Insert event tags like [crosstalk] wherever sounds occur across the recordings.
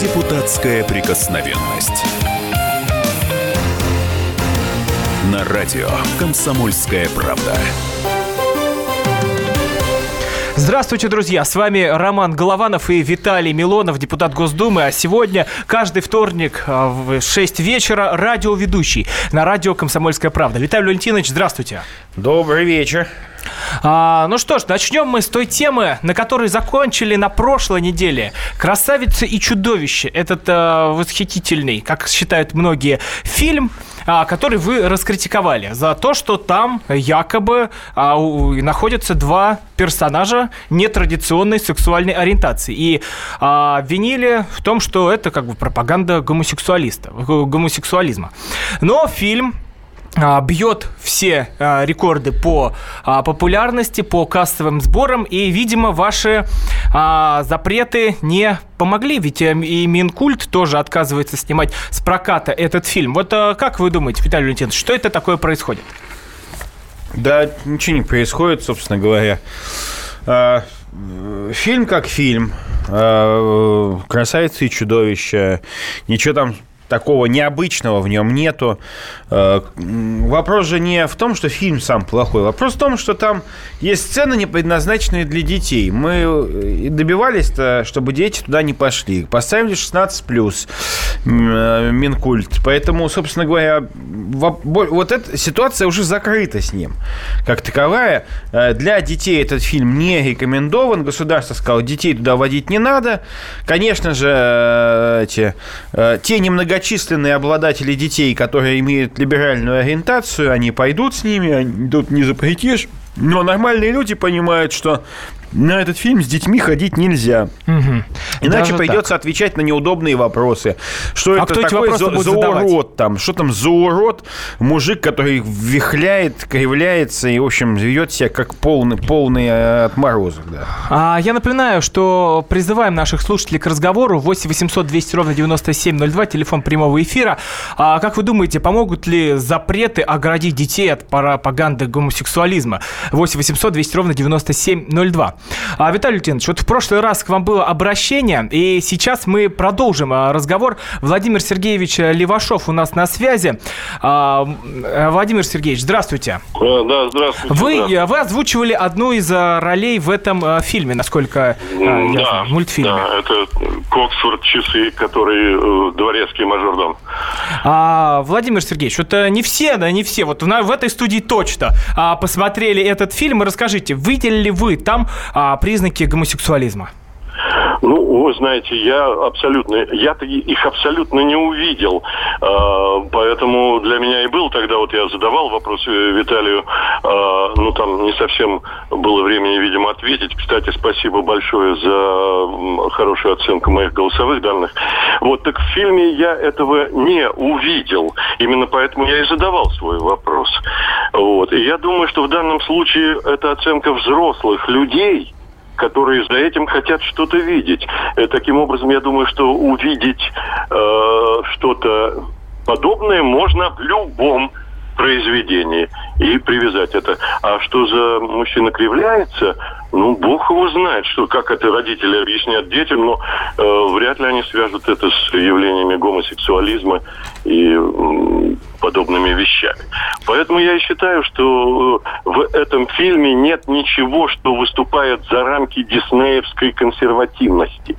Депутатская прикосновенность. На радио «Комсомольская правда». Здравствуйте, друзья! С вами Роман Голованов и Виталий Милонов, депутат Госдумы. А сегодня, каждый вторник а, в 6 вечера, радиоведущий на радио «Комсомольская правда». Виталий Валентинович, здравствуйте. Добрый вечер. А, ну что ж, начнем мы с той темы, на которой закончили на прошлой неделе. «Красавица и чудовище». Этот а, восхитительный, как считают многие, фильм – а, который вы раскритиковали за то, что там якобы а, находятся два персонажа нетрадиционной сексуальной ориентации. И а, обвинили в том, что это как бы пропаганда гомосексуалиста, гомосексуализма. Но фильм бьет все а, рекорды по а, популярности, по кассовым сборам, и, видимо, ваши запреты не помогли, ведь э, и Минкульт тоже отказывается снимать с проката этот фильм. Вот как вы думаете, Виталий Валентинович, что это такое происходит? Да, ничего не происходит, собственно говоря. Фильм как фильм. Красавица и чудовище. Ничего там такого необычного в нем нету. Э, вопрос же не в том, что фильм сам плохой. Вопрос в том, что там есть сцены, не предназначенные для детей. Мы э, добивались, чтобы дети туда не пошли. Поставили 16+, э, Минкульт. Поэтому, собственно говоря, вот эта ситуация уже закрыта с ним. Как таковая, для детей этот фильм не рекомендован. Государство сказало, детей туда водить не надо. Конечно же, эти, те немногочисленные многочисленные обладатели детей, которые имеют либеральную ориентацию, они пойдут с ними, тут не запретишь. Но нормальные люди понимают, что на этот фильм с детьми ходить нельзя. Угу. Иначе Даже придется так. отвечать на неудобные вопросы. Что а это такое за, за урод там? Что там за урод? Мужик, который вихляет, кривляется и, в общем, ведет себя как полный, полный э, отморозок. Да. А, я напоминаю, что призываем наших слушателей к разговору 8 800 200 ровно 9702, телефон прямого эфира. А, как вы думаете, помогут ли запреты оградить детей от пропаганды гомосексуализма? 8 800 200 ровно 9702. А, Виталий Лютинович, вот в прошлый раз к вам было обращение, и сейчас мы продолжим а, разговор. Владимир Сергеевич Левашов у нас на связи. А, Владимир Сергеевич, здравствуйте. А, да, здравствуйте. Вы, да. вы озвучивали одну из ролей в этом фильме, насколько да, я знаю, мультфильме. Да, это Коксфорд часы, который э, дворецкий мажордом. А, Владимир Сергеевич, вот э, не все, да, не все, вот в этой студии точно а, посмотрели этот фильм. И расскажите, видели вы там а, признаки гомосексуализма? Ну, вы знаете, я абсолютно, я-то их абсолютно не увидел, а, поэтому для меня и был тогда, вот я задавал вопрос Виталию, а, ну, там не совсем было времени, видимо, ответить. Кстати, спасибо большое за хорошую оценку моих голосовых данных. Вот, так в фильме я этого не увидел, именно поэтому я и задавал свой вопрос. Вот, и я думаю, что в данном случае это оценка взрослых людей – которые за этим хотят что-то видеть. Э, таким образом, я думаю, что увидеть э, что-то подобное можно в любом произведении и привязать это. А что за мужчина кривляется, ну, бог его знает, что, как это родители объяснят детям, но э, вряд ли они свяжут это с явлениями гомосексуализма и подобными вещами. Поэтому я считаю, что э, в этом фильме нет ничего, что выступает за рамки диснеевской консервативности.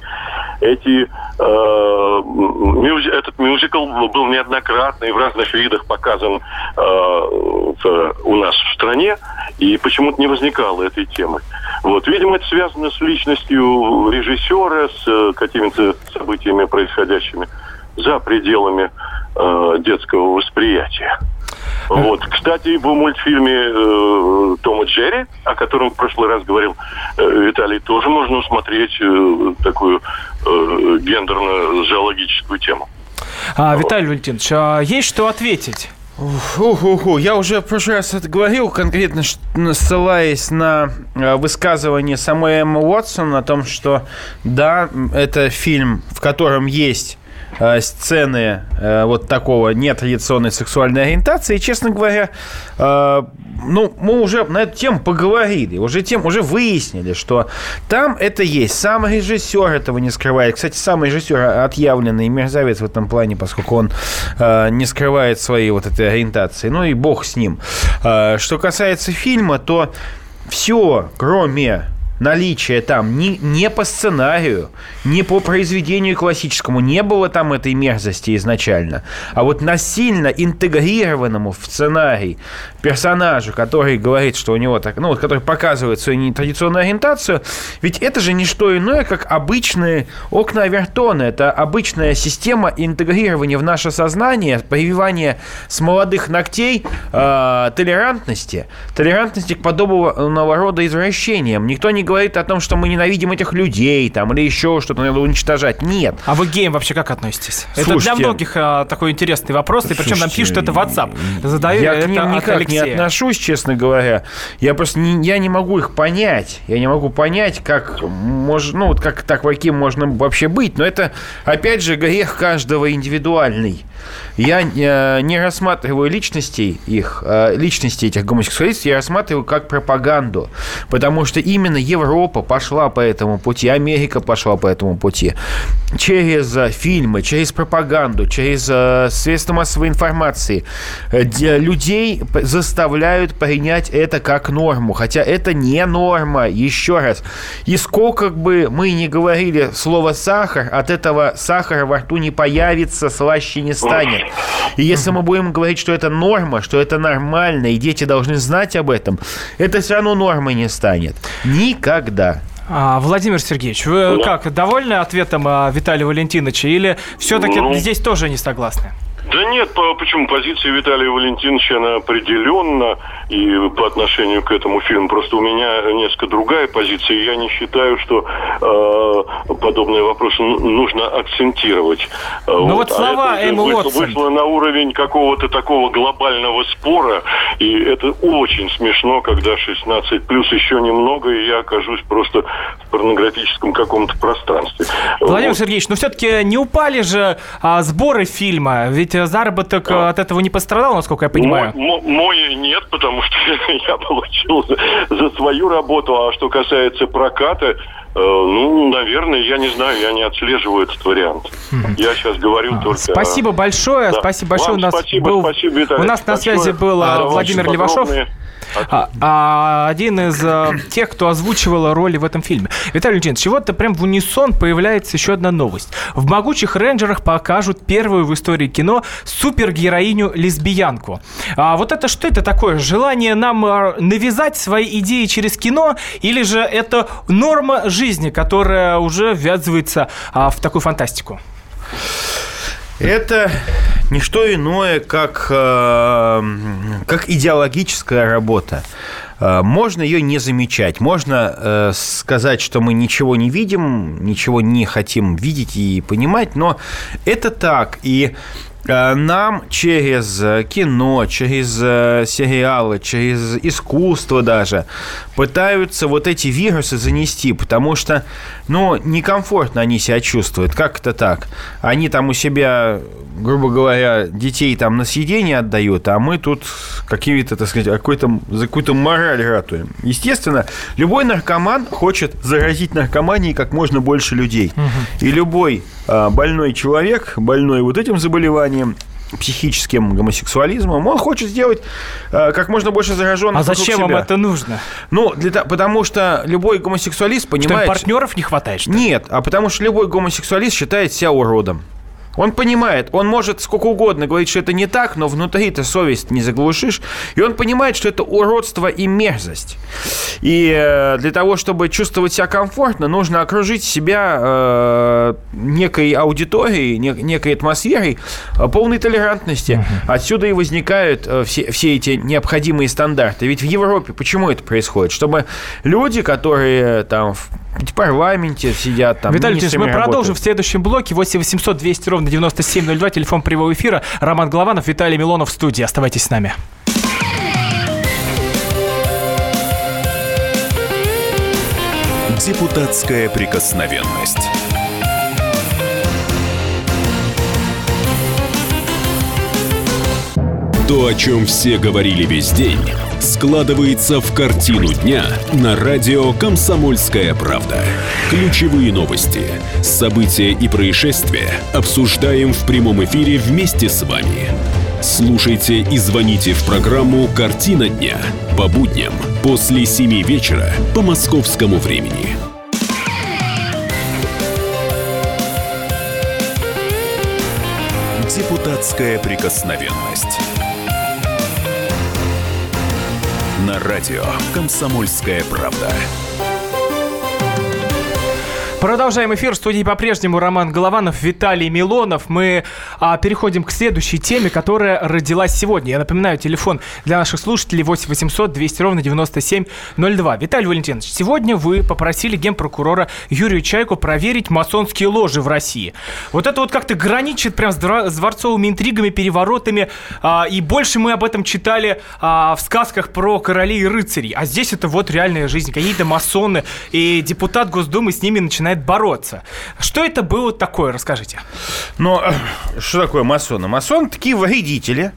Эти, э, мюз, этот мюзикл был неоднократно и в разных видах показан э, в, у нас в стране, и почему-то не возникало этой темы. Вот, видимо, это связано с личностью режиссера, с э, какими-то событиями, происходящими за пределами э, детского восприятия. Вот. Кстати, в мультфильме э, Тома Джерри, о котором в прошлый раз говорил э, Виталий, тоже можно усмотреть э, такую э, гендерно-зоологическую тему. А, Виталий Валентинович, а есть что ответить? Уху-ху. Я уже в прошлый раз это говорил, конкретно ссылаясь на э, высказывание самой Эммы Уотсон о том, что да, это фильм, в котором есть сцены э, вот такого нетрадиционной сексуальной ориентации. И, честно говоря, э, ну, мы уже на эту тему поговорили, уже, тем, уже выяснили, что там это есть. Сам режиссер этого не скрывает. Кстати, сам режиссер отъявленный мерзавец в этом плане, поскольку он э, не скрывает своей вот этой ориентации. Ну и бог с ним. Э, что касается фильма, то все, кроме наличие там ни, не по сценарию, не по произведению классическому, не было там этой мерзости изначально, а вот насильно интегрированному в сценарий персонажу, который говорит, что у него так, ну вот, который показывает свою нетрадиционную ориентацию, ведь это же не что иное, как обычные окна Авертона, это обычная система интегрирования в наше сознание, прививания с молодых ногтей э, толерантности, толерантности к подобного рода извращениям. Никто не говорит о том, что мы ненавидим этих людей там, или еще что-то надо уничтожать. Нет. А вы к геям вообще как относитесь? Слушайте, это для многих а, такой интересный вопрос, и причем нам пишут это в WhatsApp. Задаю я это к ним никак. Не отношусь, честно говоря. Я просто не, я не могу их понять. Я не могу понять, как, мож, ну, вот как так таким можно вообще быть. Но это, опять же, грех каждого индивидуальный. Я э, не рассматриваю личностей их, э, личности этих гомосексуалистов, я рассматриваю как пропаганду. Потому что именно Европа пошла по этому пути, Америка пошла по этому пути. Через э, фильмы, через пропаганду, через средства массовой информации людей заставляют принять это как норму. Хотя это не норма, еще раз. И сколько бы мы ни говорили слово «сахар», от этого сахара во рту не появится, слаще не станет. И если мы будем говорить, что это норма, что это нормально, и дети должны знать об этом, это все равно нормой не станет. Никогда. А, Владимир Сергеевич, вы да. как, довольны ответом а, Виталия Валентиновича или все-таки ну, здесь тоже не согласны? Да нет, почему? Позиция Виталия Валентиновича, она определенно и по отношению к этому фильму. Просто у меня несколько другая позиция. Я не считаю, что э, подобные вопросы нужно акцентировать. Ну вот, вот слова а Эммы вышло, вышло на уровень какого-то такого глобального спора. И это очень смешно, когда 16 плюс еще немного, и я окажусь просто в порнографическом каком-то пространстве. Владимир вот. Сергеевич, но все-таки не упали же а, сборы фильма. Ведь заработок а. от этого не пострадал, насколько я понимаю. Мой, мой нет, потому что [laughs] я получил за, за свою работу. А что касается проката, э, ну, наверное, я не знаю, я не отслеживаю этот вариант. Я сейчас говорю а, только... Спасибо большое, да. спасибо большое. Вам у нас спасибо, был... спасибо, Виталий. У нас на связи был а, Владимир Левашов. А, а, один из а, тех, кто озвучивал роли в этом фильме. Виталий Леонидович, чего-то прям в унисон появляется еще одна новость. В «Могучих рейнджерах» покажут первую в истории кино супергероиню-лесбиянку. А вот это что это такое? Желание нам а, навязать свои идеи через кино? Или же это норма жизни, которая уже ввязывается а, в такую фантастику? Это не что иное, как, э, как идеологическая работа. Э, можно ее не замечать. Можно э, сказать, что мы ничего не видим, ничего не хотим видеть и понимать, но это так. И нам через кино, через сериалы, через искусство даже пытаются вот эти вирусы занести, потому что, ну, некомфортно они себя чувствуют. Как это так? Они там у себя, грубо говоря, детей там на съедение отдают, а мы тут какие-то, так сказать, какой-то, за какую-то мораль ратуем. Естественно, любой наркоман хочет заразить наркоманией как можно больше людей. Угу. И любой больной человек, больной вот этим заболеванием, психическим гомосексуализмом, он хочет сделать э, как можно больше зараженных А зачем себя. вам это нужно? Ну, для, потому что любой гомосексуалист понимает... Что партнеров не хватает, что ли? Нет, а потому что любой гомосексуалист считает себя уродом. Он понимает, он может сколько угодно говорить, что это не так, но внутри-то совесть не заглушишь. И он понимает, что это уродство и мерзость. И э, для того, чтобы чувствовать себя комфортно, нужно окружить себя э, некой аудиторией, некой атмосферой э, полной толерантности. Отсюда и возникают все, все эти необходимые стандарты. Ведь в Европе почему это происходит? Чтобы люди, которые там в парламенте сидят там. Виталий Ильич, мы работают. продолжим в следующем блоке. 8 800 200 ровно 9702, телефон прямого эфира. Роман Голованов, Виталий Милонов в студии. Оставайтесь с нами. Депутатская прикосновенность. То, о чем все говорили весь день складывается в картину дня на радио «Комсомольская правда». Ключевые новости, события и происшествия обсуждаем в прямом эфире вместе с вами. Слушайте и звоните в программу «Картина дня» по будням после 7 вечера по московскому времени. Депутатская прикосновенность. На радио «Комсомольская правда». Продолжаем эфир. В студии по-прежнему Роман Голованов, Виталий Милонов. Мы а, переходим к следующей теме, которая родилась сегодня. Я напоминаю, телефон для наших слушателей 8 800 200 ровно 9702. Виталий Валентинович, сегодня вы попросили генпрокурора Юрию Чайку проверить масонские ложи в России. Вот это вот как-то граничит прям с дворцовыми интригами, переворотами. А, и больше мы об этом читали а, в сказках про королей и рыцарей. А здесь это вот реальная жизнь. Какие-то масоны. И депутат Госдумы с ними начинает бороться. Что это было такое, расскажите. Ну, что такое масоны? Масоны такие вредители,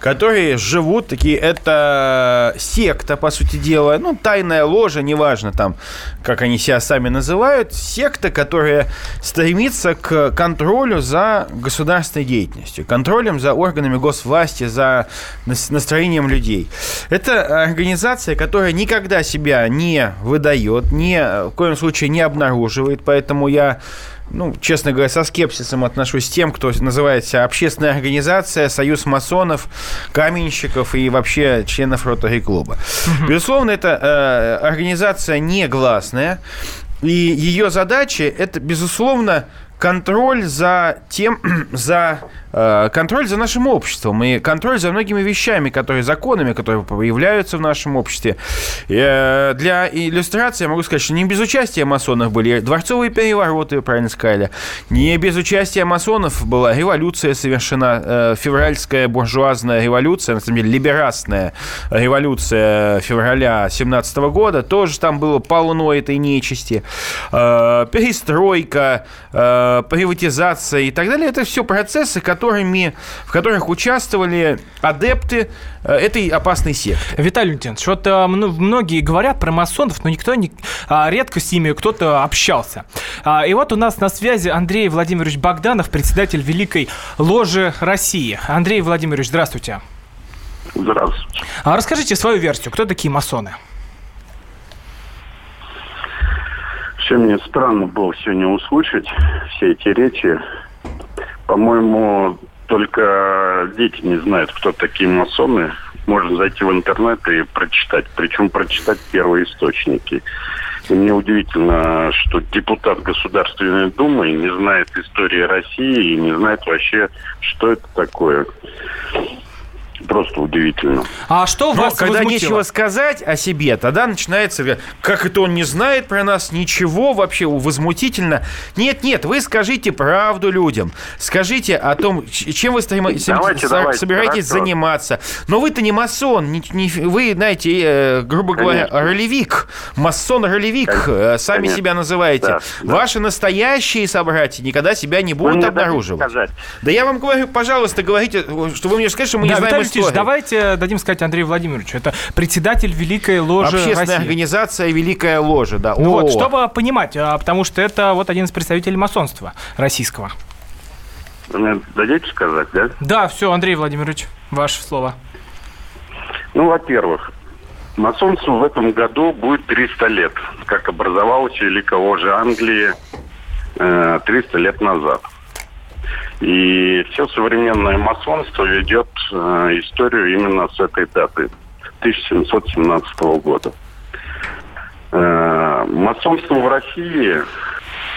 которые живут, такие, это секта, по сути дела, ну, тайная ложа, неважно там, как они себя сами называют, секта, которая стремится к контролю за государственной деятельностью, контролем за органами госвласти, за настроением людей. Это организация, которая никогда себя не выдает, не, в коем случае не обнаруживает, поэтому я ну, честно говоря, со скепсисом отношусь к тем, кто называется общественная организация, союз масонов, каменщиков и вообще членов ротари клуба. Угу. Безусловно, это э, организация негласная, и ее задача это, безусловно, контроль за тем, [clears throat] за Э, контроль за нашим обществом и контроль за многими вещами, которые законами, которые появляются в нашем обществе. Э, для иллюстрации я могу сказать, что не без участия масонов были дворцовые перевороты, правильно сказали, не без участия масонов была революция совершена, э, февральская буржуазная революция, на самом деле либерастная революция февраля 17 года, тоже там было полно этой нечисти, перестройка, приватизация и так далее. Это все процессы, которыми, в которых участвовали адепты э, этой опасной секты. Виталий Леонтьевич, вот а, многие говорят про масонов, но никто не, а, редко с ними кто-то общался. А, и вот у нас на связи Андрей Владимирович Богданов, председатель Великой Ложи России. Андрей Владимирович, здравствуйте. Здравствуйте. А расскажите свою версию. Кто такие масоны? Все мне странно было сегодня услышать все эти речи по-моему, только дети не знают, кто такие масоны. Можно зайти в интернет и прочитать. Причем прочитать первые источники. И мне удивительно, что депутат Государственной Думы не знает истории России и не знает вообще, что это такое просто удивительно. А что Но вас когда возмутило? нечего сказать о себе, тогда начинается, как это он не знает про нас ничего вообще, возмутительно. Нет, нет, вы скажите правду людям. Скажите о том, чем вы давайте, давайте, собираетесь хорошо. заниматься. Но вы-то не масон, не, не, вы, знаете, э, грубо говоря, ролевик, масон-ролевик, э, сами Конечно. себя называете. Да, да. Ваши настоящие собратья никогда себя не будут обнаруживать. Да я вам говорю, пожалуйста, говорите, что вы мне скажете, что мы да, не знаем Алексеевич, давайте дадим сказать Андрею Владимировичу. Это председатель Великой Ложи Общественная России. организация Великая Ложа, да. Ну вот, чтобы понимать, а, потому что это вот один из представителей масонства российского. Дадите сказать, да? Да, все, Андрей Владимирович, ваше слово. Ну, во-первых, масонству в этом году будет 300 лет, как образовалась Великая Ложа Англии 300 э, лет назад. И все современное масонство ведет э, историю именно с этой даты, 1717 года. Э, масонство в России,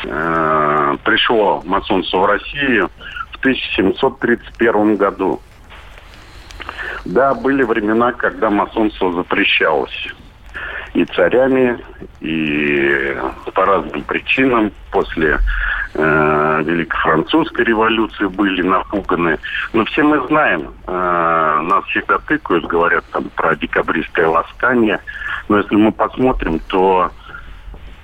э, пришло масонство в Россию в 1731 году. Да, были времена, когда масонство запрещалось и царями, и по разным причинам после э, Великой Французской революции были напуганы. Но все мы знаем, э, нас всегда тыкают, говорят там про декабристское восстание. Но если мы посмотрим, то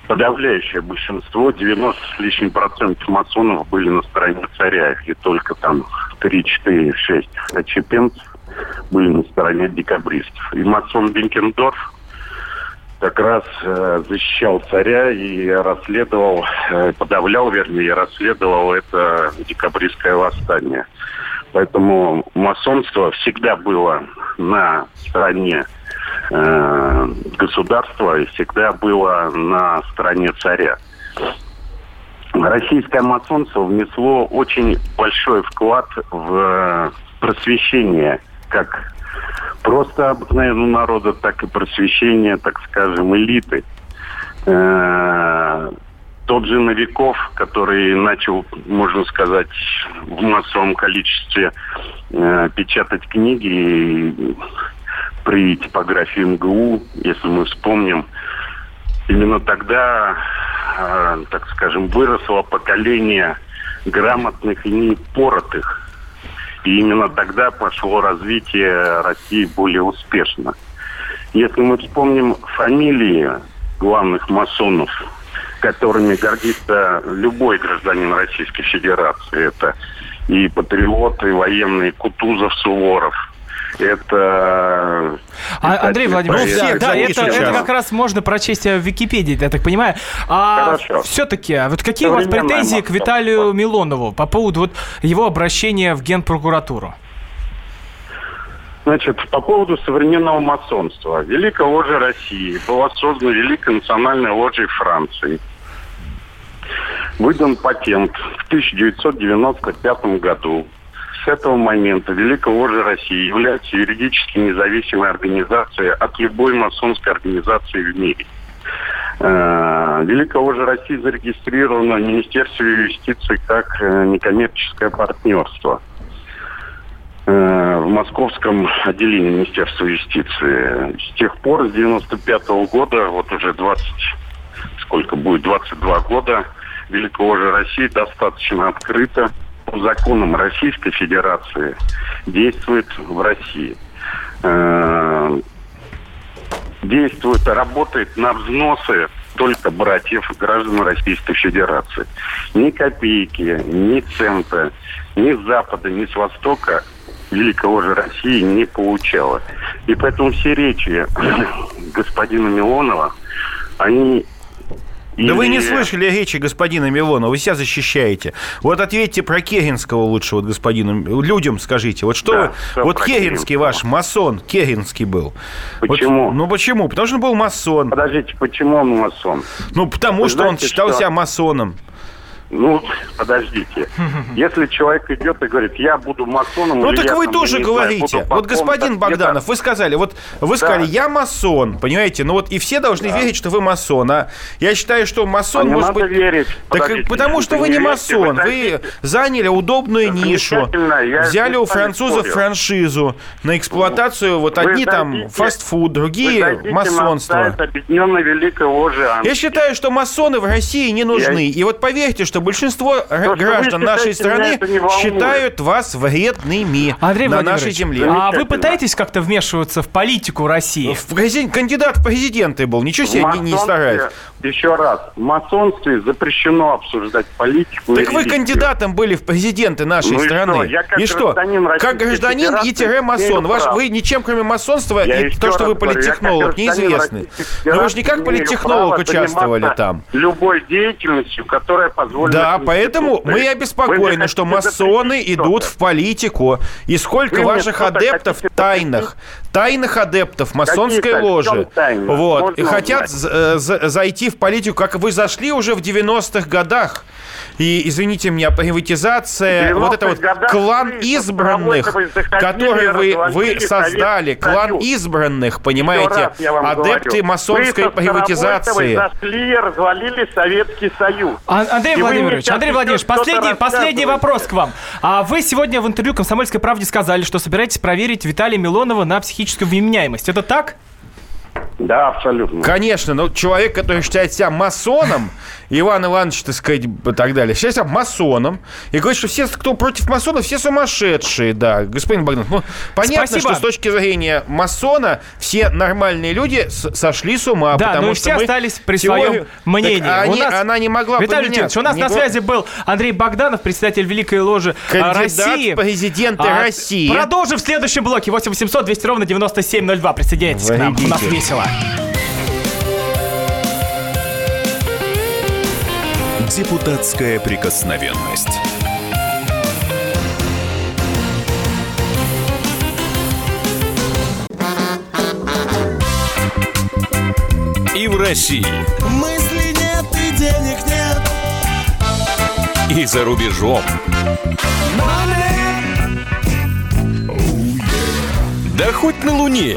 подавляющее большинство, 90 с лишним процентов масонов были на стороне царя. И только там 3, 4, 6 отчепенцев были на стороне декабристов. И масон Бенкендорф как раз э, защищал царя и расследовал, э, подавлял, вернее, расследовал это декабристское восстание. Поэтому масонство всегда было на стороне э, государства и всегда было на стороне царя. Российское масонство внесло очень большой вклад в просвещение как просто обыкновенного народа, так и просвещение, так скажем, элиты. Э, тот же Новиков, который начал, можно сказать, в массовом количестве э, печатать книги при типографии МГУ, если мы вспомним, именно тогда, э, так скажем, выросло поколение грамотных и непоротых и именно тогда пошло развитие России более успешно. Если мы вспомним фамилии главных масонов, которыми гордится любой гражданин Российской Федерации, это и патриоты, и военные Кутузов, Суворов – это... А, Андрей Владимирович, ну, всех, да, это, это как раз можно прочесть в Википедии, я так понимаю. А все-таки, а вот какие у вас претензии к Виталию Милонову по поводу вот его обращения в Генпрокуратуру? Значит, по поводу современного масонства. Великая ложа России была создана Великой национальной ложей Франции. Выдан патент в 1995 году этого момента Великая Ложа России является юридически независимой организацией от любой масонской организации в мире. Э, Великая Ложа России зарегистрирована в Министерстве юстиции как э, некоммерческое партнерство э, в московском отделении Министерства юстиции. С тех пор, с 95 -го года, вот уже 20, сколько будет, 22 года, Великая Ложа России достаточно открыто по законам Российской Федерации действует в России. Э, действует, работает на взносы только братьев, граждан Российской Федерации. Ни копейки, ни цента, ни с Запада, ни с Востока великого же России не получала. И поэтому все речи [clears throat] господина Милонова, они да вы не слышали речи господина Милона, вы себя защищаете. Вот ответьте про Керенского лучше, вот господину, людям скажите. Вот что да, вы, вот Керенский ваш, масон, Керенский был. Почему? Вот, ну почему? Потому что он был масон. Подождите, почему он масон? Ну потому вы что знаете, он считал что... себя масоном. Ну, подождите. [laughs] Если человек идет и говорит, я буду масоном... Ну, так вы там, тоже говорите. Знаю, вот, господин Богданов, вы сказали, вот вы да. сказали, я масон, понимаете? Ну, вот и все должны да. верить, что вы масон. А я считаю, что масон а может быть... верить. Так подождите, потому что вы не масон. Вы, вы заняли удобную нишу. Взяли у французов спорю. франшизу на эксплуатацию. Вот одни дадите, там фастфуд, другие масонство. Я считаю, что масоны в России не нужны. Я... И вот поверьте, что что большинство То, граждан нашей страны считают вас вредными Андрей на нашей земле. А вы пытаетесь как-то вмешиваться в политику России? В президент, кандидат в президенты был, ничего себе не, не старается. Еще раз, в масонстве запрещено обсуждать политику. Так вы кандидатом были в президенты нашей ну страны. И что? Я как и что? Как гражданин и тире масон. Ваш, вы ничем, кроме масонства я и то, что вы политтехнолог, неизвестны. Но вы же не как политтехнолог участвовали там. Любой деятельностью, которая позволит да, поэтому мы обеспокоены, что масоны идут в политику. И сколько ваших адептов тайных, тайных адептов масонской ложи, вот, хотят э, зайти в политику, как вы зашли уже в 90-х годах. И, извините меня, приватизация, вот это вот клан избранных, который вы, вы создали, клан избранных, понимаете, адепты масонской приватизации. зашли, развалили Советский Союз. А, Андрей Владимирович, Андрей Владимирович, последний, последний вопрос к вам. А вы сегодня в интервью «Комсомольской правде» сказали, что собираетесь проверить Виталия Милонова на психическую вменяемость. Это так? Да, абсолютно. Конечно, но человек, который считает себя масоном, Иван Иванович, так сказать, и так далее, считает себя масоном, и говорит, что все, кто против масонов, все сумасшедшие, да. Господин Богданов, ну, понятно, Спасибо. что с точки зрения масона все нормальные люди с- сошли с ума, Да, потому но что все мы остались при теорию- своем мнении. Так они- У нас- она не могла Виталий поменяться. Валентинович, у нас Не на связи был Андрей Богданов, председатель Великой Ложи а, Кандидат России. в президенты А, России. Продолжим в следующем блоке. 8 800 200 ровно 9702. Присоединяйтесь к нам. У нас Вводите. Весело. Депутатская прикосновенность. И в России, Мысли нет и денег нет. и за рубежом. Да хоть на Луне.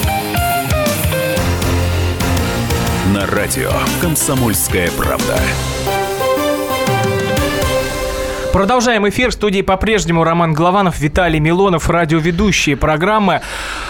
На радио «Комсомольская правда». Продолжаем эфир. В студии по-прежнему Роман Голованов, Виталий Милонов, радиоведущие программы.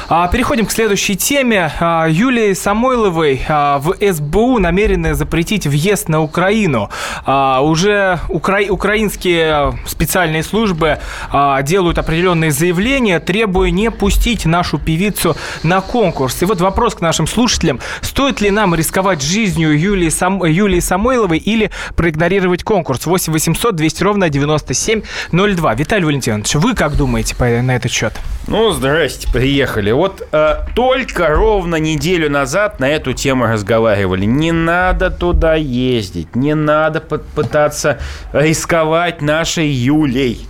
А, Переходим к следующей теме. А, Юлии Самойловой а, в СБУ намерены запретить въезд на Украину. А, Уже укра- украинские специальные службы а, делают определенные заявления, требуя не пустить нашу певицу на конкурс. И вот вопрос к нашим слушателям. Стоит ли нам рисковать жизнью Юлии, Сам... Юлии Самойловой или проигнорировать конкурс? 8 800 200 ровно 9702. Виталий Валентинович, вы как думаете по, на этот счет? Ну, здрасте, приехали. Вот э, только ровно неделю назад на эту тему разговаривали. Не надо туда ездить, не надо пытаться рисковать нашей Юлей.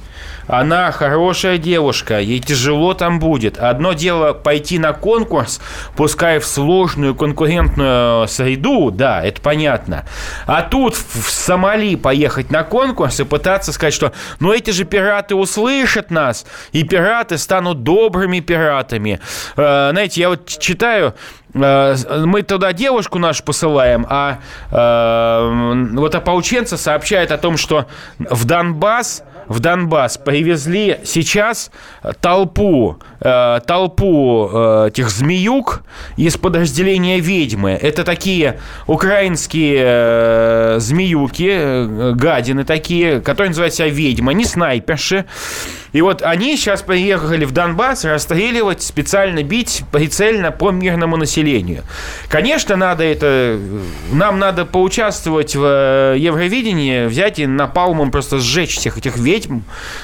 Она хорошая девушка, ей тяжело там будет. Одно дело пойти на конкурс, пускай в сложную конкурентную среду, да, это понятно. А тут в Сомали поехать на конкурс и пытаться сказать, что ну эти же пираты услышат нас, и пираты станут добрыми пиратами. Э, знаете, я вот читаю, э, мы туда девушку нашу посылаем, а э, вот ополченцы сообщают о том, что в Донбасс в Донбасс привезли сейчас толпу, э, толпу э, этих змеюк из подразделения ведьмы. Это такие украинские э, змеюки, э, гадины такие, которые называют себя ведьмы, они снайперши. И вот они сейчас приехали в Донбасс расстреливать, специально бить прицельно по мирному населению. Конечно, надо это... Нам надо поучаствовать в э, Евровидении, взять и напалмом просто сжечь всех этих ведьм,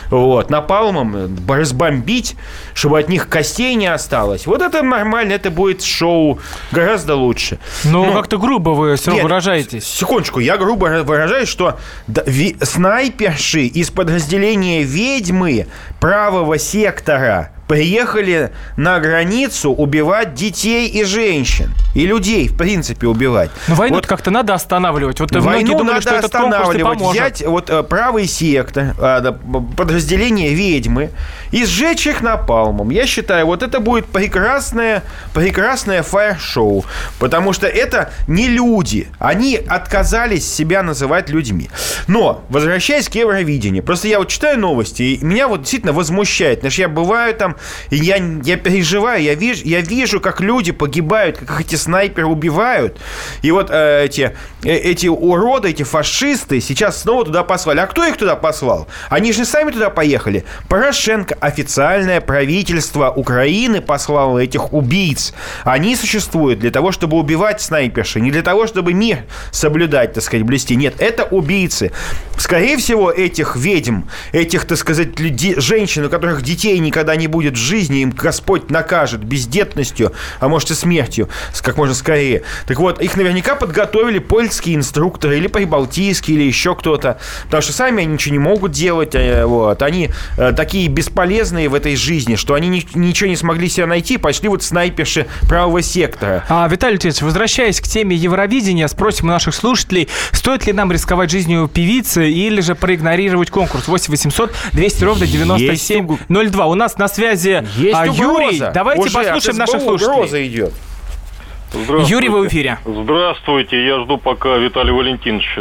вот, напалмом э, разбомбить, чтобы от них костей не осталось. Вот это нормально, это будет шоу гораздо лучше. Ну, Ну, как-то грубо вы все равно выражаетесь. Секундочку, я грубо выражаюсь, что снайперши из подразделения ведьмы правого сектора приехали на границу убивать детей и женщин. И людей, в принципе, убивать. Но войну Вот как-то надо останавливать. Вот многие Войну думали, надо останавливать, взять вот э, правый сектор, э, п- подразделение ведьмы и сжечь их напалмом. Я считаю, вот это будет прекрасное, прекрасное фаер-шоу, потому что это не люди, они отказались себя называть людьми. Но, возвращаясь к Евровидению, просто я вот читаю новости, и меня вот действительно возмущает, что я бываю там, и я, я переживаю, я вижу, я вижу, как люди погибают, как эти снайперы убивают, и вот э, эти, э, эти уроды, эти фашисты сейчас снова туда послали. А кто их туда послал? Они же сами туда поехали. Порошенко, официальное правительство Украины послало этих убийц. Они существуют для того, чтобы убивать снайперши, не для того, чтобы мир соблюдать, так сказать, блюсти. Нет, это убийцы. Скорее всего, этих ведьм, этих, так сказать, людей, женщин, у которых детей никогда не будет будет жизни, им Господь накажет бездетностью, а может и смертью, как можно скорее. Так вот, их наверняка подготовили польские инструкторы или прибалтийские, или еще кто-то, потому что сами они ничего не могут делать, э, вот. Они э, такие бесполезные в этой жизни, что они ни- ничего не смогли себя найти, пошли вот снайперши правого сектора. А, Виталий Леонидович, возвращаясь к теме Евровидения, спросим у наших слушателей, стоит ли нам рисковать жизнью певицы или же проигнорировать конкурс 8 800 200 ровно 9702. У нас на связи Есть а, Юрий. угроза. Давайте Уже послушаем наших слушателей. угроза идет. Здравствуйте. Юрий, вы в эфире. Здравствуйте, я жду пока Виталий Валентинович.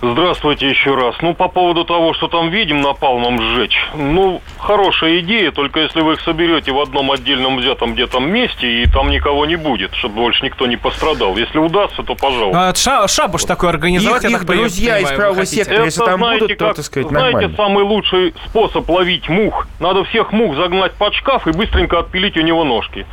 Здравствуйте еще раз. Ну, по поводу того, что там видим напалмом сжечь. Ну, хорошая идея, только если вы их соберете в одном отдельном взятом где-то месте, и там никого не будет, чтобы больше никто не пострадал. Если удастся, то пожалуйста. А, ша- шабаш такой организовать, Их- я их так понимаю, друзья из правого сектора. если там будут, то, так сказать, знаете, нормально. самый лучший способ ловить мух? Надо всех мух загнать под шкаф и быстренько отпилить у него ножки.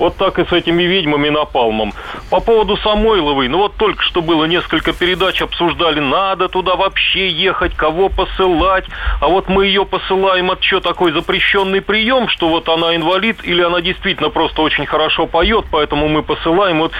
Вот так и с этими ведьмами напалмом. По поводу Самойловой, ну вот только что было несколько передач, обсуждали, надо туда вообще ехать, кого посылать. А вот мы ее посылаем, от что такой запрещенный прием, что вот она инвалид или она действительно просто очень хорошо поет, поэтому мы посылаем. Вот.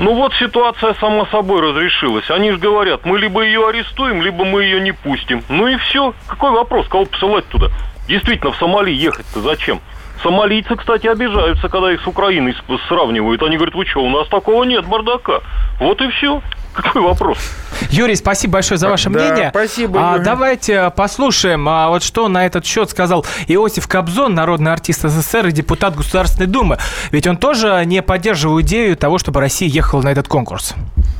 Ну вот ситуация сама собой разрешилась. Они же говорят, мы либо ее арестуем, либо мы ее не пустим. Ну и все. Какой вопрос, кого посылать туда? Действительно, в Сомали ехать-то зачем? Сомалийцы, кстати, обижаются, когда их с Украиной сравнивают. Они говорят, вы что, у нас такого нет, бардака. Вот и все. Какой вопрос? Юрий, спасибо большое за ваше Да, мнение. спасибо, А, Юрий. давайте послушаем, а, вот что на этот счет сказал Иосиф Кобзон, народный артист СССР и депутат Государственной Думы. Ведь он тоже не поддерживал идею того, чтобы Россия ехала на этот конкурс.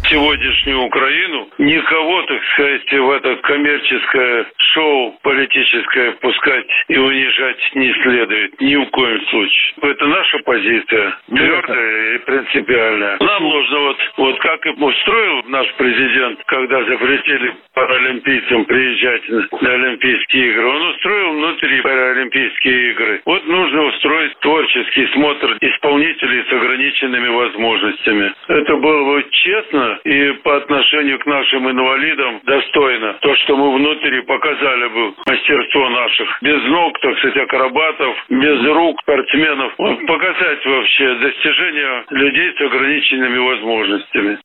сегодняшнюю Украину никого, так сказать, в это коммерческое шоу политическое пускать и унижать не следует ни в коем случае. Это наша позиция, твердая и принципиальная. Нам нужно вот, вот как и устроил наш президент, когда запретили паралимпийцам приезжать на, Олимпийские игры, он устроил внутри паралимпийские игры. Вот нужно устроить творческий смотр исполнителей с ограниченными возможностями. Это было бы честно и по отношению к нашим инвалидам достойно. То, что мы внутри показали бы мастерство наших. Без ног, так сказать, акробатов, без рук спортсменов. Вот показать вообще достижения людей с ограниченными возможностями.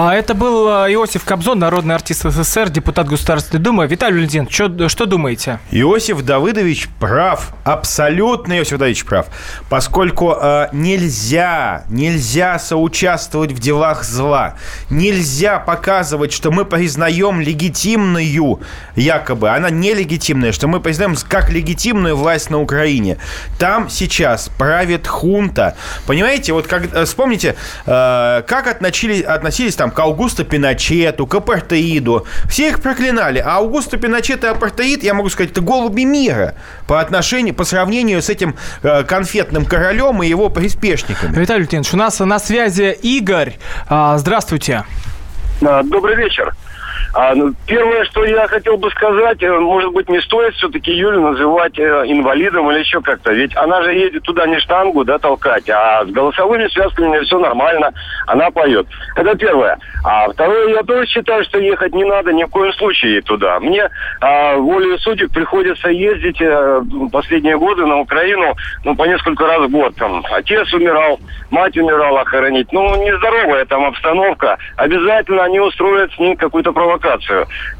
А, это был а, Иосиф Кобзон, народный артист СССР, депутат Государственной Думы. Виталий Валентинович, что, что думаете? Иосиф Давыдович прав, абсолютно Иосиф Давыдович прав, поскольку э, нельзя, нельзя соучаствовать в делах зла, нельзя показывать, что мы признаем легитимную, якобы, она нелегитимная, что мы признаем как легитимную власть на Украине. Там сейчас правит хунта. Понимаете, вот как, э, вспомните, э, как относились, относились там к Аугусто Пиночету, к апартеиду. Все их проклинали, а Аугусто Пиночет и апартеид, я могу сказать, это голуби мира по отношению, по сравнению с этим э, конфетным королем и его приспешниками. Виталий Валентинович, у нас на связи Игорь. А, здравствуйте. Добрый вечер. А, ну, Первое, что я хотел бы сказать, э, может быть, не стоит все-таки Юлю называть э, инвалидом или еще как-то. Ведь она же едет туда не штангу, да, толкать, а с голосовыми связками все нормально, она поет. Это первое. А второе, я тоже считаю, что ехать не надо ни в коем случае туда. Мне а, волею судеб приходится ездить э, последние годы на Украину, ну, по несколько раз в год. Там отец умирал, мать умирала хоронить. Ну, нездоровая там обстановка. Обязательно они устроят с ней какую-то провокацию.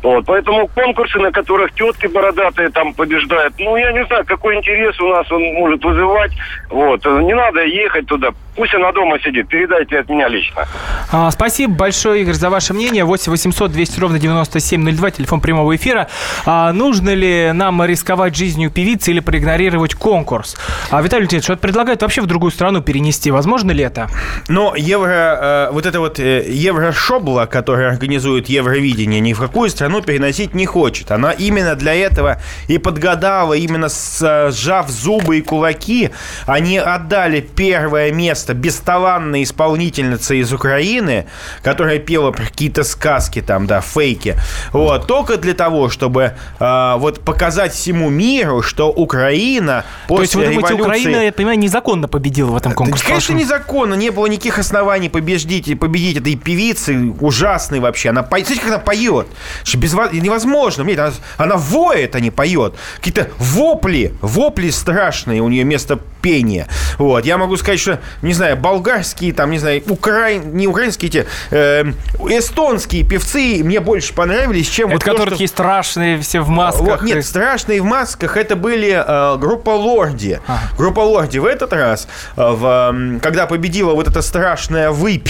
Вот. Поэтому конкурсы, на которых тетки бородатые там побеждают, ну, я не знаю, какой интерес у нас он может вызывать. Вот. Не надо ехать туда. Пусть она дома сидит. Передайте от меня лично. А, спасибо большое, Игорь, за ваше мнение. 8 800 200 ровно 9702, телефон прямого эфира. А, нужно ли нам рисковать жизнью певицы или проигнорировать конкурс? А, Виталий Леонидович, вот предлагают вообще в другую страну перенести. Возможно ли это? Но евро, э, вот это вот э, еврошобла, которая организует Евровидение, ни в какую страну переносить не хочет. Она именно для этого и подгадала, именно сжав зубы и кулаки, они отдали первое место бесталанной исполнительнице из Украины, которая пела про какие-то сказки там, да, фейки. Вот, только для того, чтобы э, вот показать всему миру, что Украина после То есть вы думаете, революции... Украина, я понимаю, незаконно победила в этом конкурсе? Да, конечно, незаконно. Не было никаких оснований победить, победить этой певицы. Ужасной вообще. Она, смотрите, как она поет. без, во- невозможно. Мне, она, она воет, а не поет. Какие-то вопли, вопли страшные у нее место пения. Вот. Я могу сказать, что, не знаю, болгарские, там, не знаю, укра... не украинские эти, э, эстонские певцы мне больше понравились, чем Это вот то, которые что- такие страшные, все в масках. вот, нет, страшные в масках это были э, группа Лорди. Группа Лорди в этот раз, э, в, когда победила вот эта страшная выпь,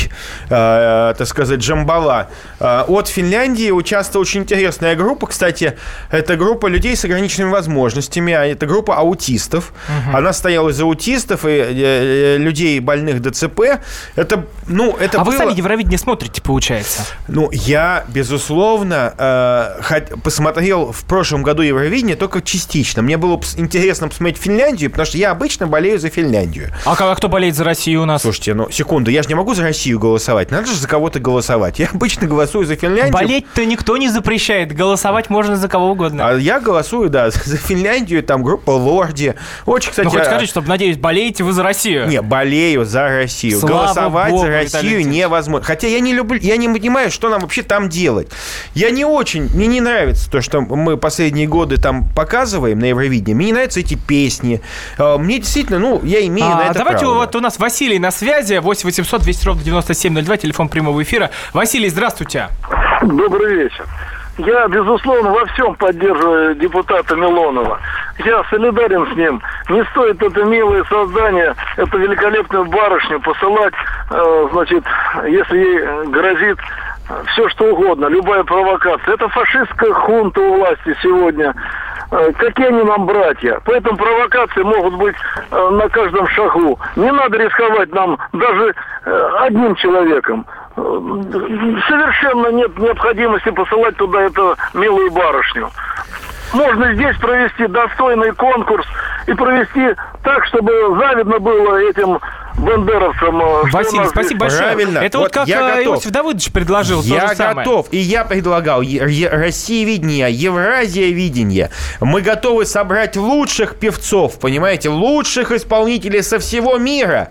э, так сказать, Джамбала, э, от Финляндии участвовала очень интересная группа. Кстати, это группа людей с ограниченными возможностями, а это группа аутистов. Она стояла из аутистов и э, э, людей больных ДЦП. Это, ну, это а было... вы сами Евровидение смотрите, получается? Ну, я, безусловно, э, посмотрел в прошлом году Евровидение только частично. Мне было интересно посмотреть Финляндию, потому что я обычно болею за Финляндию. А а кто болеет за Россию у нас? Слушайте, ну, секунду, я же не могу за Россию голосовать. Надо же за кого-то голосовать. Я обычно голосую за Финляндию. Болеть-то никто не запрещает. Голосовать можно за кого угодно. А я голосую, да, [laughs] за Финляндию, там группа Лорди. Очень, кстати... ну, хоть а- скажите, чтобы, надеюсь, болеете вы за Россию. Не, болею за Россию. Слава Голосовать богу, за Россию невозможно. Хотя я не люблю, я не понимаю, что нам вообще там делать. Я не очень, мне не нравится то, что мы последние годы там показываем на Евровидении. Мне не нравятся эти песни. Э, Мне действительно, ну, я имею А, на это давайте право. вот у нас Василий на связи. 8 800 200 ровно 9702, телефон прямого эфира. Василий, здравствуйте. Добрый вечер. Я, безусловно, во всем поддерживаю депутата Милонова. Я солидарен с ним. Не стоит это милое создание, эту великолепную барышню посылать, э, значит, если ей э, грозит все что угодно, любая провокация. Это фашистская хунта у власти сегодня. Э, Какие они нам братья? Поэтому провокации могут быть э, на каждом шагу. Не надо рисковать нам даже э, одним человеком. Совершенно нет необходимости посылать туда эту милую барышню. Можно здесь провести достойный конкурс и провести так, чтобы завидно было этим бандеровцам. э, Василий, спасибо здесь- большое. Правильно. Это вот, Вот как я э. Иосиф Давыдович предложил. то Я же самое. готов, и я предлагал Россия видение, Евразия видение. Мы готовы собрать лучших певцов, понимаете, лучших исполнителей со всего мира,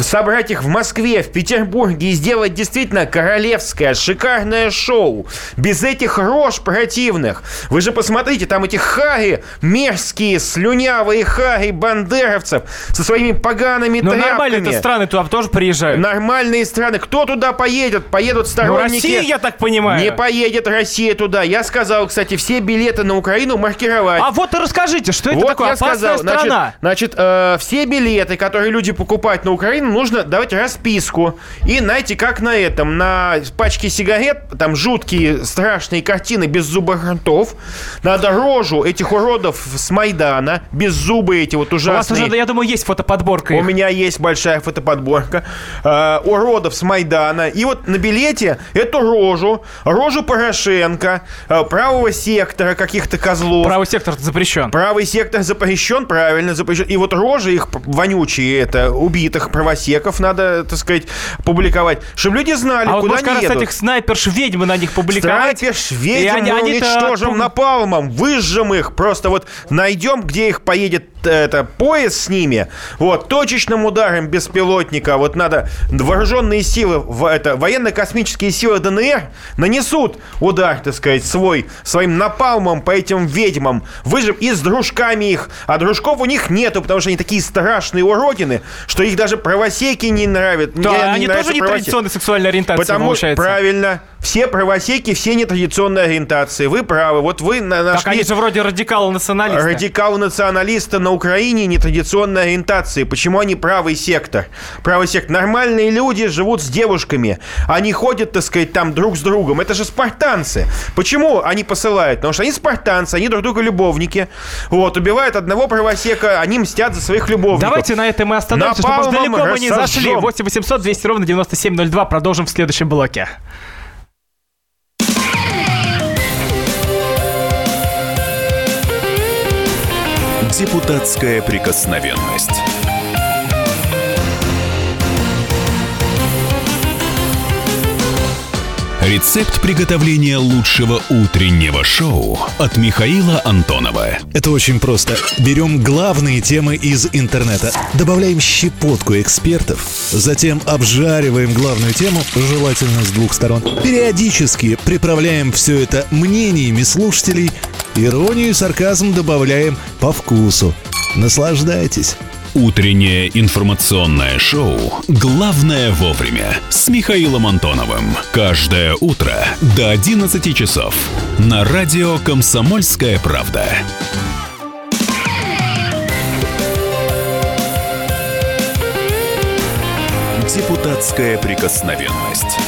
собрать их в Москве, в Петербурге и сделать действительно королевское, шикарное шоу, без этих рож противных. Вы же посмотрите, там эти хари, мерзкие, слюнявые хари бандеровцев со своими погаными Ну, тряпками. Нормально-то страны туда тоже приезжают. Нормальные страны. Кто туда поедет? Поедут сторонники... Ну, Россия, я так понимаю. Не поедет Россия туда. Я сказал, кстати, все билеты на Украину маркировать. А вот и расскажите, что это вот такое? я Опасная сказал. Значит, страна. значит, э, все билеты, которые люди покупают на Украину, нужно давать расписку. И, знаете, как на этом, на пачке сигарет, там жуткие, страшные картины без зубых ртов. Надо рожу этих уродов с Майдана, без зубы эти вот У вас ужасные. уже, я думаю, есть фотоподборка У их. меня есть большая фотоподборка э, уродов с Майдана. И вот на билете эту рожу, рожу Порошенко, э, правого сектора каких-то козлов. Правый сектор запрещен. Правый сектор запрещен, правильно, запрещен. И вот рожи их вонючие, это, убитых правосеков надо, так сказать, публиковать. Чтобы люди знали, А вот куда как они раз едут. этих снайперш ведьмы на них публиковать. Снайперш ведьм они- мы они-то уничтожим напалмом, выжжем их. Просто вот найдем, где их поедет э, это, поезд с ними. Вот, точечным ударом беспилотника. Вот надо вооруженные силы, это, военно-космические силы ДНР нанесут удар, так сказать, свой, своим напалмом по этим ведьмам. Выжим и с дружками их. А дружков у них нету, потому что они такие страшные уродины, что их даже правосеки не нравят. Да, Не- не они нравятся тоже не традиционной сексуальной ориентации, Потому получается. правильно. Все правосеки, все нетрадиционной ориентации. Вы правы. Вот вы на- Так нашли они же вроде радикалы-националисты. радикалы-националисты на Украине нетрадиционной ориентации. Почему они правый сектор? Правый сектор. Нормальные люди живут с девушками. Они ходят, так сказать, там друг с другом. Это же спартанцы. Почему они посылают? Потому что они спартанцы, они друг друга любовники. Вот, убивают одного правосека, они мстят за своих любовников. Давайте на этом мы остановимся, чтобы Напалмом далеко мы не зашли. рассожжем. 8 800 200 ровно 9702. Продолжим в следующем блоке. Депутатская прикосновенность. Рецепт приготовления лучшего утреннего шоу от Михаила Антонова. Это очень просто. Берем главные темы из интернета, добавляем щепотку экспертов, затем обжариваем главную тему, желательно с двух сторон. Периодически приправляем все это мнениями слушателей, иронию и сарказм добавляем по вкусу. Наслаждайтесь. Утреннее информационное шоу «Главное вовремя» с Михаилом Антоновым. Каждое утро до 11 часов на радио «Комсомольская правда». Депутатская прикосновенность.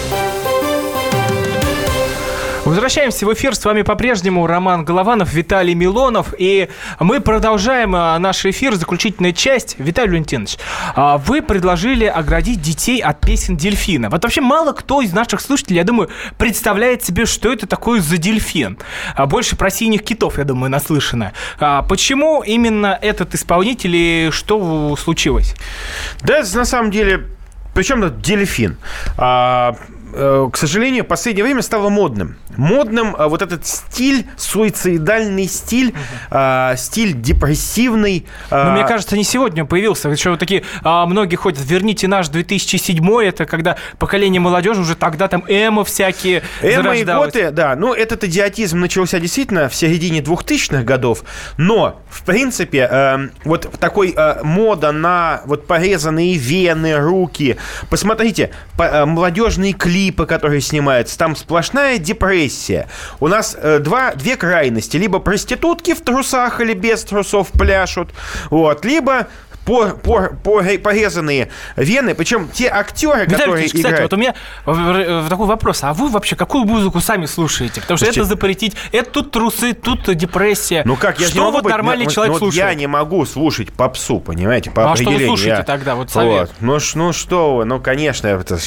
Возвращаемся в эфир. С вами по-прежнему Роман Голованов, Виталий Милонов. И мы продолжаем а, наш эфир, заключительная часть. Виталий Валентинович, а, вы предложили оградить детей от песен дельфина. Вот вообще мало кто из наших слушателей, я думаю, представляет себе, что это такое за дельфин. А Больше про синих китов, я думаю, наслышано. Почему именно этот исполнитель и что случилось? Да, на самом деле причем тут дельфин. Э, к сожалению, в последнее время стало модным. Модным а, вот этот стиль, суицидальный стиль, а, стиль депрессивный. а, Но мне кажется, не сегодня появился. Еще вот такие а, многие ходят, верните наш 2007 это когда поколение молодежи уже тогда там эмо всякие Эмо и готы, да, ну этот идиотизм начался действительно в середине 2000-х годов, но, в принципе, э, вот такой э, мода на вот порезанные вены, руки, посмотрите, по- э, молодежные клипы, которые снимаются, там сплошная депрессия. У нас э, два, две крайности, либо проститутки в трусах или без трусов пляшут, вот, либо по, по- по- порезанные вены, причем те актеры, Виталий которые кстати, играют... вот у меня такой вопрос. А вы вообще какую музыку сами слушаете? Потому что Слушайте, это запретить, это тут трусы, тут депрессия. Ну как, я что не могу вот быть- нормальный ну, человек ну, вот слушает? Я не могу слушать попсу, понимаете, по А что вы определению. слушаете Я- тогда? Вот совет. Ну, ш- ну что вы, ну конечно, это,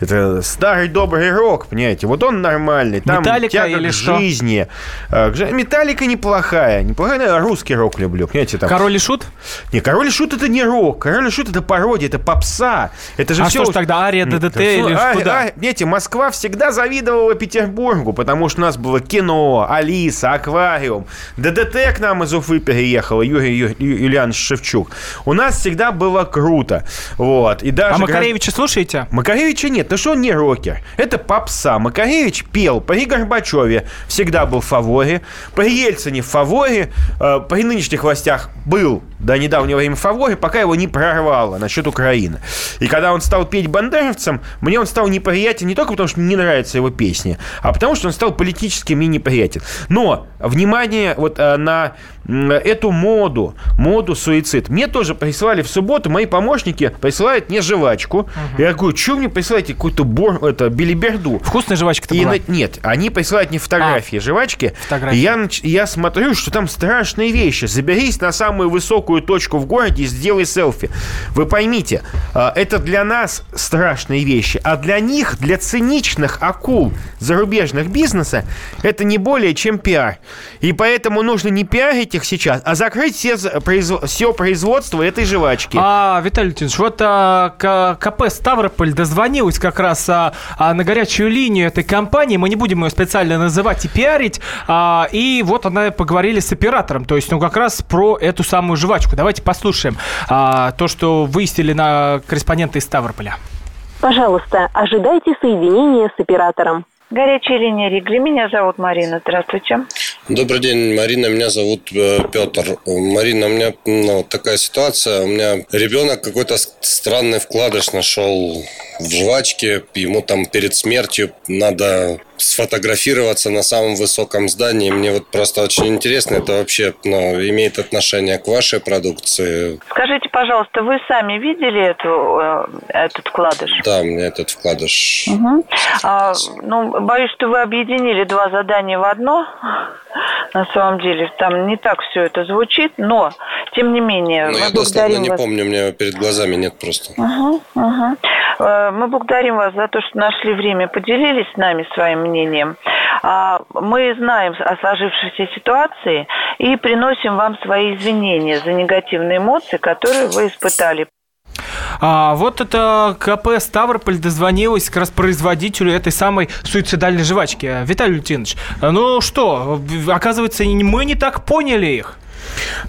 это старый добрый рок, понимаете, вот он нормальный, там Металлика тяга или к что? жизни. Э, Металлика неплохая, неплохая, русский рок люблю, понимаете, там. Король и шут? Не, Король и Шут это не рок. Король и Шут это пародия, это попса. Это же А все... что ж тогда, Ария, ДДТ или а, куда? а, Знаете, Москва всегда завидовала Петербургу, потому что у нас было кино, Алиса, Аквариум. ДДТ к нам из Уфы переехала, Юрий Ю- Ю- Юлианович Шевчук. У нас всегда было круто. Вот. И даже А Макаревича слушаете? Макаревича нет, ну что он не рокер. Это попса. Макаревич пел при Горбачеве, всегда был в фаворе. При Ельцине в фаворе, э, при нынешних властях был до недавнего времени в фаворе, пока его не прорвало насчет Украины. И когда он стал петь бандеровцем, мне он стал неприятен не только потому, что мне не нравятся его песни, а потому, что он стал политически мне неприятен. Но, внимание вот э, на эту моду, моду суицид. Мне тоже прислали в субботу, мои помощники присылают мне жвачку. Я говорю, что мне присылаете какую-то бор, это, билиберду? Вкусная жвачка-то И была? на- нет, они присылают мне фотографии жвачки. фотографии. И я, я смотрю, что там страшные вещи. Заберись на самую высокую точку в городе и сделай селфи. Вы поймите, а, это для нас страшные вещи, а для них, для циничных акул зарубежных бизнеса, это не более чем пиар. И поэтому нужно не пиарить их сейчас, а закрыть все, все производство этой жвачки. А, Виталий Леонидович, вот а, К- КП Ставрополь дозвонилась как раз а, а, на горячую линию этой компании. Мы не будем ее специально называть и пиарить. а, и вот она поговорили с оператором. То есть, ну, как раз про эту самую жвачку. Давайте послушаем а, то, что выяснили на корреспонденты из Ставрополя. Пожалуйста, ожидайте соединения с оператором. Горячая линия Ригли. Меня зовут Марина. Здравствуйте. Добрый день, Марина. Меня зовут э, Петр. Марина, у меня ну, такая ситуация. У меня ребенок какой-то странный вкладыш нашел в жвачке. Ему там перед смертью надо сфотографироваться на самом высоком здании. Мне вот просто очень интересно, это вообще ну, имеет отношение к вашей продукции. Скажите, пожалуйста, вы сами видели эту, э, этот вкладыш? Да, мне этот вкладыш. Мгм. А, ну, боюсь, что вы объединили два задания в одно. На самом деле, там не так все это звучит, но, тем не менее, Но мы я благодарим не вас. помню, у меня перед глазами нет просто. Мгм. Э, Мы благодарим вас за то, что нашли время, поделились с нами своим мнением. А, Мы знаем о сложившейся ситуации и приносим вам свои извинения за негативные эмоции, которые вы испытали. А вот это КП Ставрополь дозвонилась как раз производителю этой самой суицидальной жвачки. Виталий Лютинович, ну что, оказывается, мы не так поняли их.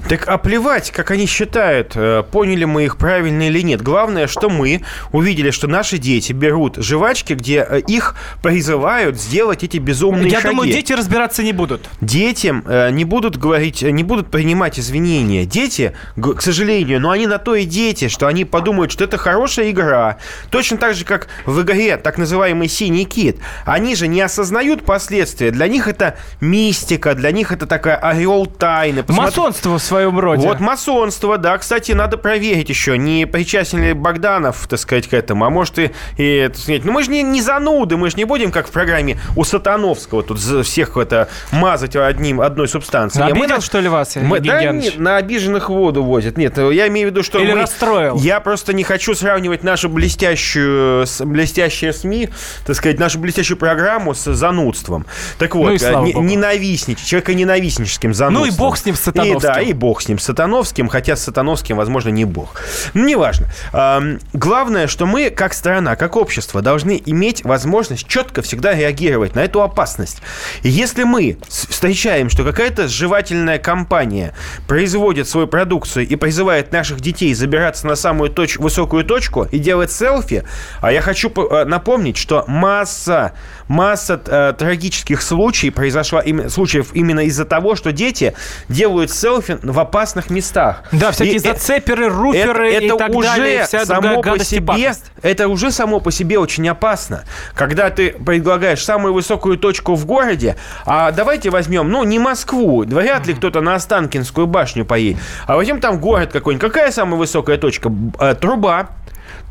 Так а плевать, как они считают, э, поняли мы их правильно или нет. Главное, что мы увидели, что наши дети берут жвачки, где э, их призывают сделать эти безумные Я шаги. думаю, дети разбираться не будут. Детям э, не будут говорить, не будут принимать извинения. Дети, к сожалению, но они на то и дети, что они подумают, что это хорошая игра. Точно так же, как в игре так называемый «Синий кит». Они же не осознают последствия. Для них это мистика, для них это такая орел тайны. Посмотри- Масонство в своем роде. вот масонство, да. Кстати, надо проверить еще, не причастен ли Богданов, так сказать, к этому. А может и, и так сказать, ну мы же не, не зануды, мы же не будем, как в программе у Сатановского, тут всех это мазать одним, одной субстанцией. Мы Обидел, на- что ли, вас, мы, да нет, на обиженных воду возят. Нет, я имею в виду, что Или мы- расстроил? Я просто не хочу сравнивать нашу блестящую, блестящие СМИ, так сказать, нашу блестящую программу с занудством. Так вот, Ну и слава не- богу. ненавистнич, человека ненавистническим Ну занудством. и бог с ним, с Сатановским. И, да, и бог с ним, с Сатановским, хотя с Сатановским, возможно, не бог. Ну, неважно. Ам, Главное, что мы, как страна, как общество, должны иметь возможность четко всегда реагировать на эту опасность. И если мы встречаем, что какая-то жевательная компания производит свою продукцию и призывает наших детей забираться на самую точ- высокую точку и делать селфи, а я хочу э, напомнить, что масса, масса э, трагических случаев произошла, им- случаев именно из-за того, что дети делают селфи в опасных местах. Да, всякие И, э, зацеперы, руферы и так далее, и вся само по себе, это уже само по себе очень опасно. Когда ты предлагаешь самую высокую точку в городе, а давайте возьмем, ну, не Москву, вряд ли кто-то на Останкинскую башню поедет, а возьмем там город какой-нибудь. Какая самая высокая точка? Э, Труба.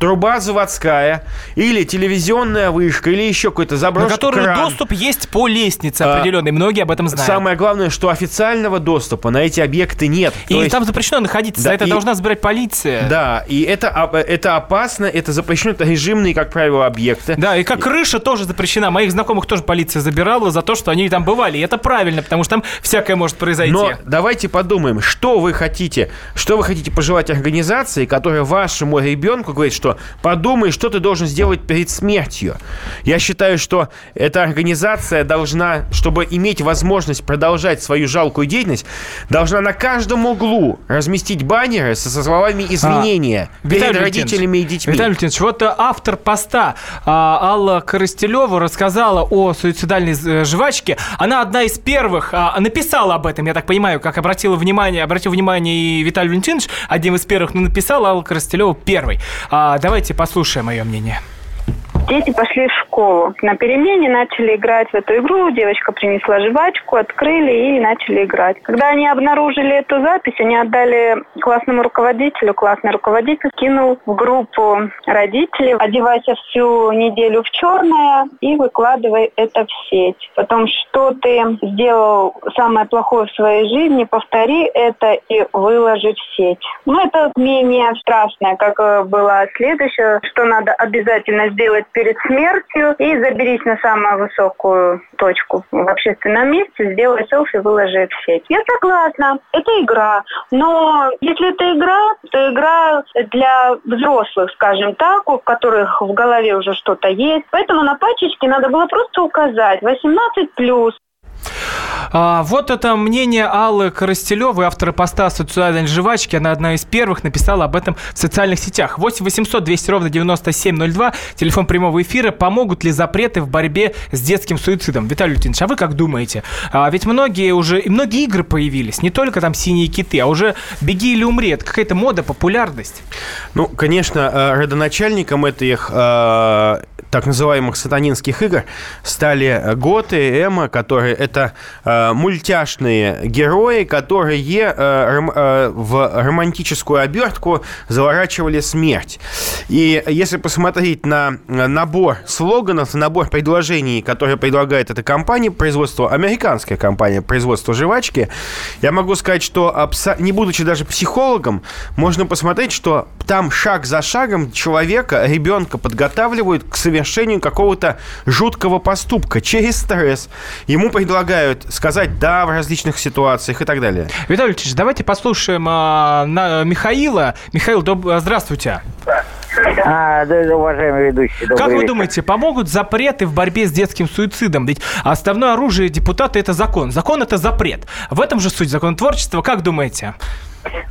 Труба заводская, или телевизионная вышка, или еще какой-то На заброшенный которую кран. доступ есть по лестнице А, определенной. Многие об этом знают. Самое главное, что официального доступа на эти объекты нет. И есть- там запрещено находиться. Да, За это и- должна забирать полиция. Да, и это, это опасно, это запрещено, это режимные, как правило, объекты. Да, и как крыша тоже запрещена. Моих знакомых тоже полиция забирала за то, что они там бывали. И это правильно, потому что там всякое может произойти. Но давайте подумаем, что вы хотите, что вы хотите пожелать организации, которая вашему ребенку говорит, что подумай, что ты должен сделать перед смертью. Я считаю, что эта организация должна, чтобы иметь возможность продолжать свою жалкую деятельность, должна на каждом углу разместить баннеры со, со словами извинения А, перед Виталий родителями и детьми. Виталий Леонидович, вот э, автор поста а, Алла Коростелева рассказала о суицидальной э, жвачке. Она одна из первых а, написала об этом, я так понимаю, как обратила внимание, обратил внимание и Виталий Валентинович, одним из первых, но написала Алла Коростелева первой. А, давайте послушаем ее мнение. Дети пошли в школу. На перемене начали играть в эту игру. Девочка принесла жвачку, открыли и начали играть. Когда они обнаружили эту запись, они отдали классному руководителю. Классный руководитель кинул в группу родителей, одевайся всю неделю в черное и выкладывай это в сеть. Потом, что ты сделал самое плохое в своей жизни, повтори это и выложи в сеть. Ну, это менее страшное, как э, было следующее, что надо обязательно сделать перед смертью и заберись на самую высокую точку в общественном месте, сделай селфи, выложи в сеть. Я согласна, это игра, но если это игра, то игра для взрослых, скажем так, у которых в голове уже что-то есть. Поэтому на пачечке надо было просто указать 18+. А, вот это мнение Аллы Коростелевой, автора поста «Социальной жвачки». Она одна из первых написала об этом в социальных сетях. 8 800 200 ровно 9702, телефон прямого эфира. Помогут ли запреты в борьбе с детским суицидом? Виталий Лютинович, а вы как думаете? А, ведь многие уже, и многие игры появились, не только там «Синие киты», а уже «Беги или умри». Это какая-то мода, популярность. Ну, конечно, э, родоначальником этих э, так называемых сатанинских игр стали готы, эмо, которые это э, мультяшные герои, которые э, э, в романтическую обертку заворачивали смерть. И если посмотреть на э, набор слоганов, на набор предложений, которые предлагает эта компания, производство, американская компания производства жвачки, я могу сказать, что абсо- не будучи даже психологом, можно посмотреть, что там шаг за шагом человека, ребенка подготавливают к совершению какого-то жуткого поступка через стресс. Ему предлагают сказать «да» в различных ситуациях и так далее. Виталий Лютинович, давайте послушаем а, на- Михаила. Михаил, доб- здравствуйте. А, да, уважаемый ведущий, Как вы вечер. думаете, помогут запреты в борьбе с детским суицидом? Ведь основное оружие депутата – это закон. Закон – это запрет. В этом же суть законотворчества. Как думаете?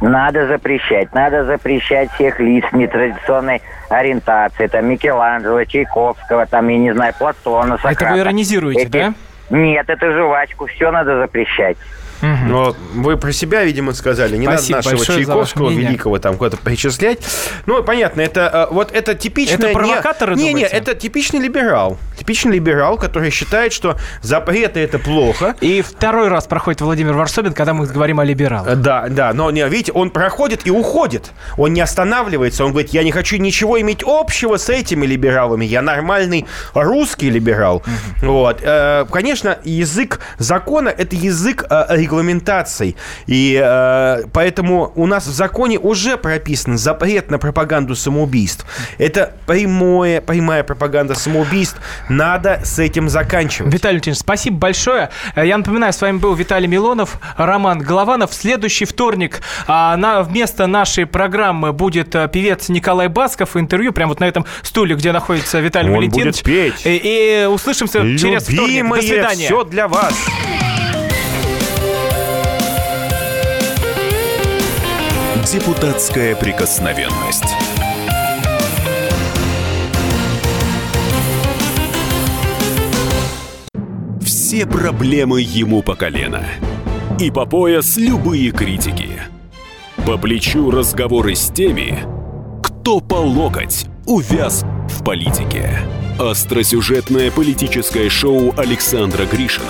Надо запрещать. Надо запрещать всех лиц нетрадиционной ориентации. Там Микеланджело, Чайковского, там, я не знаю, Платона, Сократа. Это вы иронизируете, Эти- да? Нет, это жвачку. Все надо запрещать. Но вы про себя, видимо, сказали. Не Спасибо надо нашего Чайковского великого там куда-то перечислять. Ну, понятно, это э, вот это типичное... Это провокаторы, не, не, не, думаете? это типичный либерал. Типичный либерал, который считает, что запреты это плохо. И второй раз проходит Владимир Варсобин, когда мы говорим о либералах. Э, Да, да, но не, видите, он проходит и уходит. Он не останавливается. Он говорит, я не хочу ничего иметь общего с этими либералами. Я нормальный русский либерал. Вот. Э, Конечно, язык закона – это язык э, регламентаций. И э, поэтому у нас в законе уже прописан запрет на пропаганду самоубийств. Это прямое, прямая пропаганда самоубийств. Надо с этим заканчивать. Виталий Леонидович, спасибо большое. Э, Я напоминаю, с вами был Виталий Милонов, Роман Голованов. В следующий вторник а, на, вместо нашей программы будет а, певец Николай Басков. Интервью прямо вот на этом стуле, где находится Виталий Он Валентинович. будет петь. И, и услышимся через вторник. До Любимые, свидания. все для вас. Депутатская прикосновенность. Все проблемы ему по колено. И по пояс любые критики. По плечу разговоры с теми, кто по локоть увяз в политике. Остросюжетное политическое шоу Александра Гришина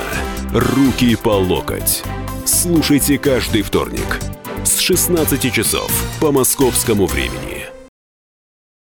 «Руки по локоть». Слушайте каждый вторник с 16 часов по московскому времени.